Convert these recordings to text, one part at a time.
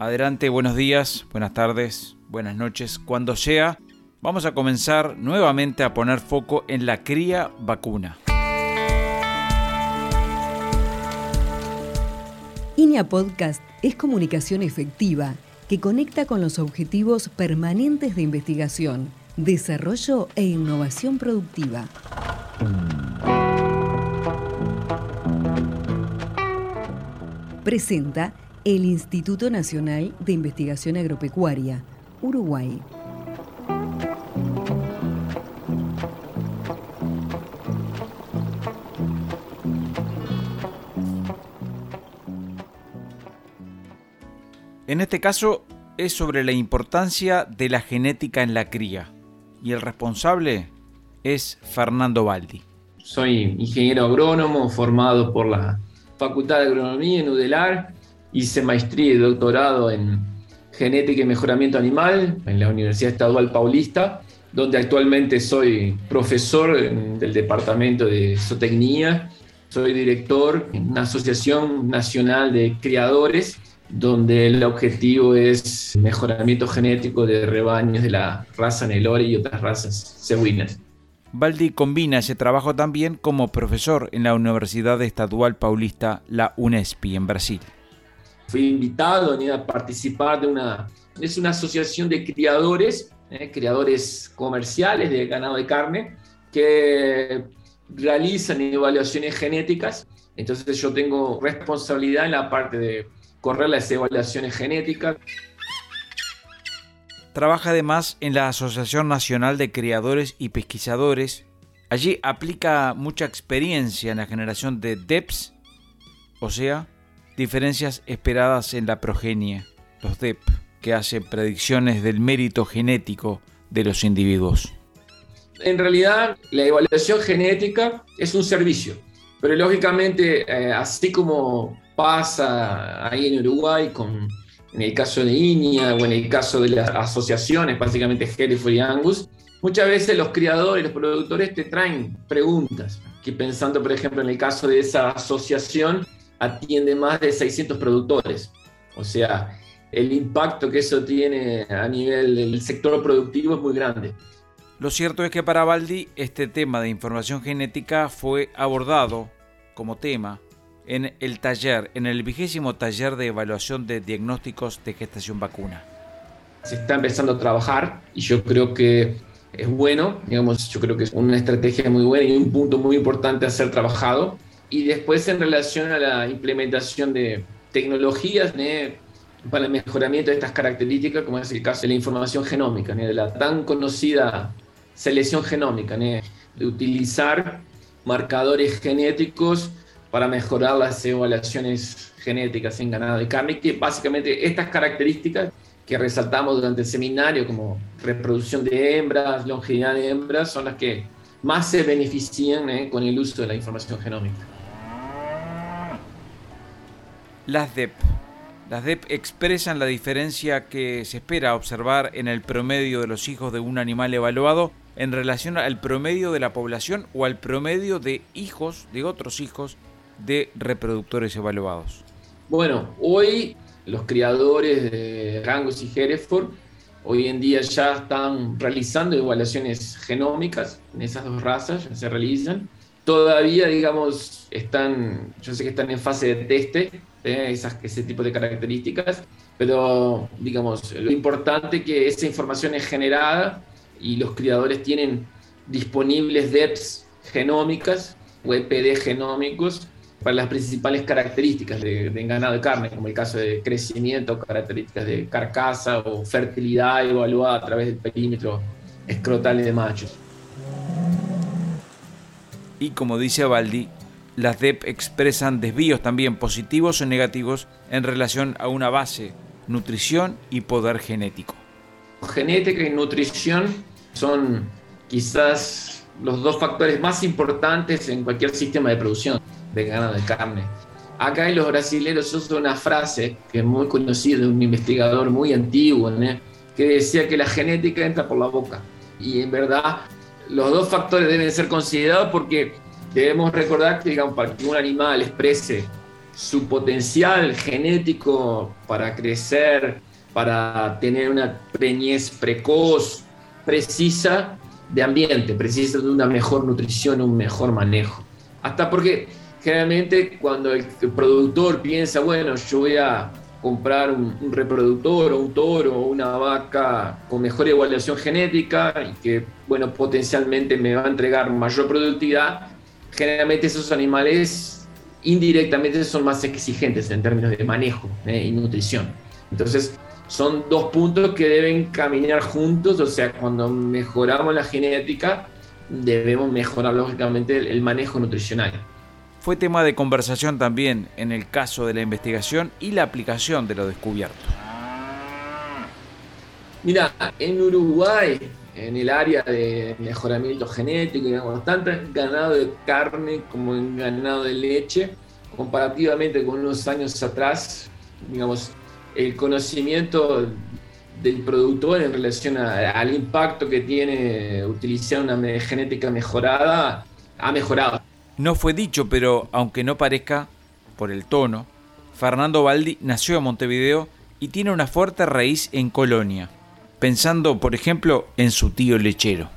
Adelante, buenos días, buenas tardes, buenas noches, cuando sea. Vamos a comenzar nuevamente a poner foco en la cría vacuna. INEA Podcast es comunicación efectiva que conecta con los objetivos permanentes de investigación, desarrollo e innovación productiva. Presenta el Instituto Nacional de Investigación Agropecuaria, Uruguay. En este caso es sobre la importancia de la genética en la cría y el responsable es Fernando Baldi. Soy ingeniero agrónomo formado por la Facultad de Agronomía en UDELAR Hice maestría y doctorado en genética y mejoramiento animal en la Universidad Estadual Paulista, donde actualmente soy profesor del Departamento de Zootecnia. Soy director en una asociación nacional de criadores, donde el objetivo es mejoramiento genético de rebaños de la raza Nelore y otras razas cebuinas. Baldi combina ese trabajo también como profesor en la Universidad Estadual Paulista, la UNESPI, en Brasil fui invitado a participar de una, es una asociación de criadores, eh, criadores comerciales de ganado de carne, que realizan evaluaciones genéticas. Entonces yo tengo responsabilidad en la parte de correr las evaluaciones genéticas. Trabaja además en la Asociación Nacional de Criadores y Pesquisadores. Allí aplica mucha experiencia en la generación de DEPS, o sea, diferencias esperadas en la progenie, los DEP, que hacen predicciones del mérito genético de los individuos. En realidad, la evaluación genética es un servicio, pero lógicamente, eh, así como pasa ahí en Uruguay con en el caso de INIA o en el caso de las asociaciones, básicamente Hereford y Angus, muchas veces los criadores, los productores te traen preguntas, que pensando por ejemplo en el caso de esa asociación, atiende más de 600 productores. O sea, el impacto que eso tiene a nivel del sector productivo es muy grande. Lo cierto es que para Baldi este tema de información genética fue abordado como tema en el taller, en el vigésimo taller de evaluación de diagnósticos de gestación vacuna. Se está empezando a trabajar y yo creo que es bueno, digamos, yo creo que es una estrategia muy buena y un punto muy importante a ser trabajado y después en relación a la implementación de tecnologías para el mejoramiento de estas características, como es el caso de la información genómica, de la tan conocida selección genómica, de utilizar marcadores genéticos para mejorar las evaluaciones genéticas en ganado de carne, que básicamente estas características que resaltamos durante el seminario, como reproducción de hembras, longevidad de hembras, son las que más se benefician con el uso de la información genómica. Las DEP. Las DEP expresan la diferencia que se espera observar en el promedio de los hijos de un animal evaluado en relación al promedio de la población o al promedio de hijos, de otros hijos, de reproductores evaluados. Bueno, hoy los criadores de Rangus y Hereford hoy en día ya están realizando evaluaciones genómicas en esas dos razas, ya se realizan. Todavía, digamos, están, yo sé que están en fase de teste, ¿eh? esas, ese tipo de características, pero digamos, lo importante es que esa información es generada y los criadores tienen disponibles DEPs genómicas o EPD genómicos para las principales características de, de, ganado de carne, como el caso de crecimiento, características de carcasa o fertilidad evaluada a través del perímetro escrotal de machos. Y como dice Baldi, las DEP expresan desvíos también positivos o negativos en relación a una base, nutrición y poder genético. Genética y nutrición son quizás los dos factores más importantes en cualquier sistema de producción de ganado de carne. Acá en los brasileños usan una frase que es muy conocida de un investigador muy antiguo, que decía que la genética entra por la boca. Y en verdad los dos factores deben ser considerados porque debemos recordar que, digamos, para que un animal exprese su potencial genético para crecer, para tener una preñez precoz, precisa de ambiente, precisa de una mejor nutrición, un mejor manejo. Hasta porque generalmente cuando el, productor piensa, bueno, yo voy a comprar un, reproductor o un toro o una vaca con mejor evaluación genética y que, bueno, potencialmente me va a entregar mayor productividad, generalmente esos animales indirectamente son más exigentes en términos de manejo eh, y nutrición. Entonces, son dos puntos que deben caminar juntos, o sea, cuando mejoramos la genética, debemos mejorar lógicamente el manejo nutricional. Fue tema de conversación también en el caso de la investigación y la aplicación de lo descubierto. Mira, en Uruguay, en el área de mejoramiento genético, digamos, tanto en ganado de carne como en ganado de leche, comparativamente con unos años atrás, digamos, el conocimiento del productor en relación al impacto que tiene utilizar una genética mejorada ha mejorado. No fue dicho, pero aunque no parezca, por el tono, Fernando Baldi nació en Montevideo y tiene una fuerte raíz en Colonia, pensando, por ejemplo, en su tío lechero.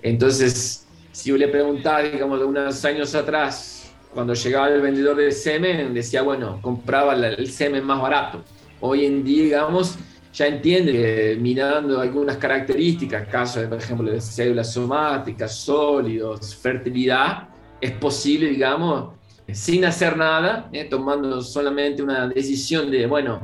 Entonces, si yo le preguntaba, digamos, de unos años atrás, cuando llegaba el vendedor de semen, decía, bueno, compraba el semen más barato. Hoy en día, digamos, ya entiende que mirando algunas características, casos, por ejemplo, de células somáticas, sólidos, fertilidad, es posible, digamos, sin hacer nada, eh, tomando solamente una decisión de, bueno,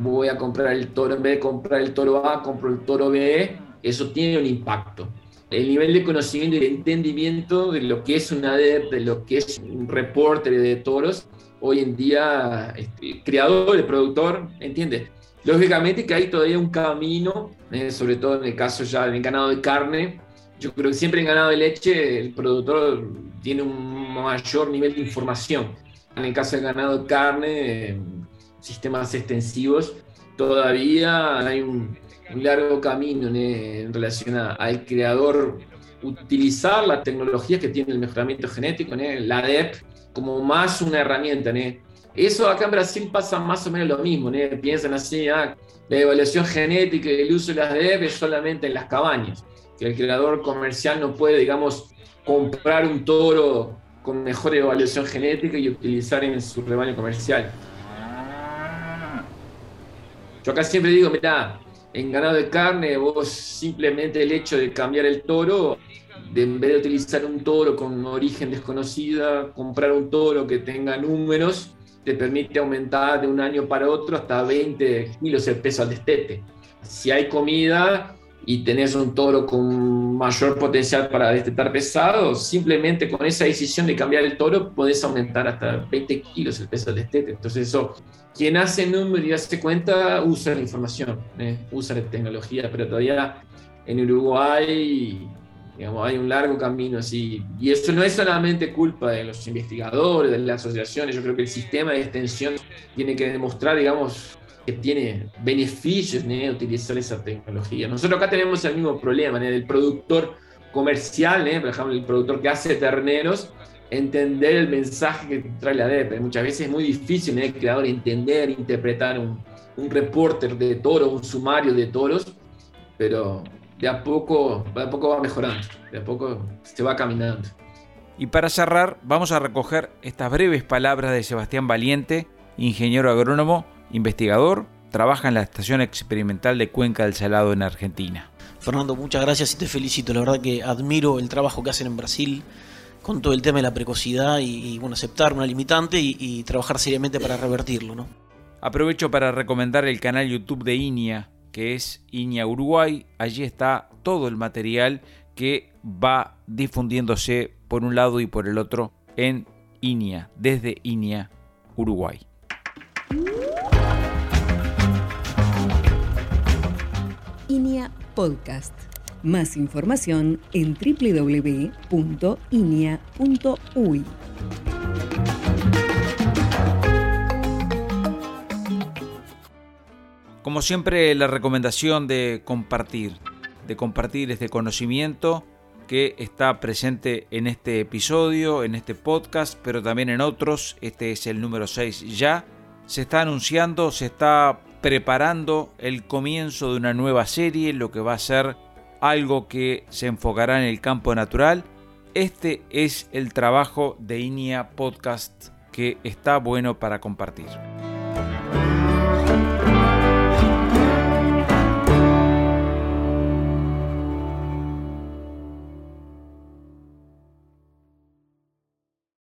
voy a comprar el toro, en vez de comprar el toro A, compro el toro B, eso tiene un impacto el nivel de conocimiento y de entendimiento de lo que es una ADEP, de lo que es un reporte de toros, hoy en día, este, creador, el productor, entiende. Lógicamente que hay todavía un camino, eh, sobre todo en el caso ya del ganado de carne. Yo creo que siempre en ganado de leche el productor tiene un mayor nivel de información. En el caso del ganado de carne, sistemas extensivos, todavía hay un, un largo camino en relación al creador utilizar la tecnología que tiene el mejoramiento genético, la ADEP, como más una herramienta. Eso acá en Brasil pasa más o menos lo mismo. Piensan así, ah, la evaluación genética y el uso de las ADEP es solamente en las cabañas, que el creador comercial no puede, digamos, comprar un toro con mejor evaluación genética y utilizar en su rebaño comercial. Yo acá siempre digo, mira, en ganado de carne, vos simplemente el hecho de cambiar el toro, de, en vez de utilizar un toro con origen desconocida, comprar un toro que tenga números, te permite aumentar de un año para otro hasta 20 kilos el peso al destete. Si hay comida y tenés un toro con mayor potencial para destetar pesado, simplemente con esa decisión de cambiar el toro podés aumentar hasta 20 kilos el peso del destete. Entonces eso quien hace número y hace cuenta usa la información, ¿eh? usa la tecnología, pero todavía en Uruguay digamos, hay un largo camino así. Y eso no es solamente culpa de los investigadores, de las asociaciones, yo creo que el sistema de extensión tiene que demostrar, digamos, que tiene beneficios utilizar esa tecnología. Nosotros acá tenemos el mismo problema, del productor comercial, por ejemplo, el productor que hace terneros, entender el mensaje que trae la DEP. Muchas veces es muy difícil el creador entender, interpretar un, un reporter de toros, un sumario de toros, pero de a poco, de a poco va mejorando, de a poco se va caminando. Y para cerrar, vamos a recoger estas breves palabras de Sebastián Valiente, ingeniero agrónomo, investigador, trabaja en la Estación Experimental de Cuenca del Salado en Argentina. Fernando, muchas gracias y te felicito. La verdad que admiro el trabajo que hacen en Brasil con todo el tema de la precocidad y, bueno, aceptar una limitante y, trabajar seriamente para revertirlo, ¿no? Aprovecho para recomendar el canal YouTube de INIA, que es INIA Uruguay. Allí está todo el material que va difundiéndose por un lado y por el otro en INIA, desde INIA Uruguay. INIA Podcast. Más información en www.inia.uy. Como siempre, la recomendación de compartir, de compartir este conocimiento que está presente en este episodio, en este podcast, pero también en otros. Este es el número 6 ya. Se está anunciando, se está preparando el comienzo de una nueva serie, lo que va a ser algo que se enfocará en el campo natural. Este es el trabajo de INIA Podcast que está bueno para compartir.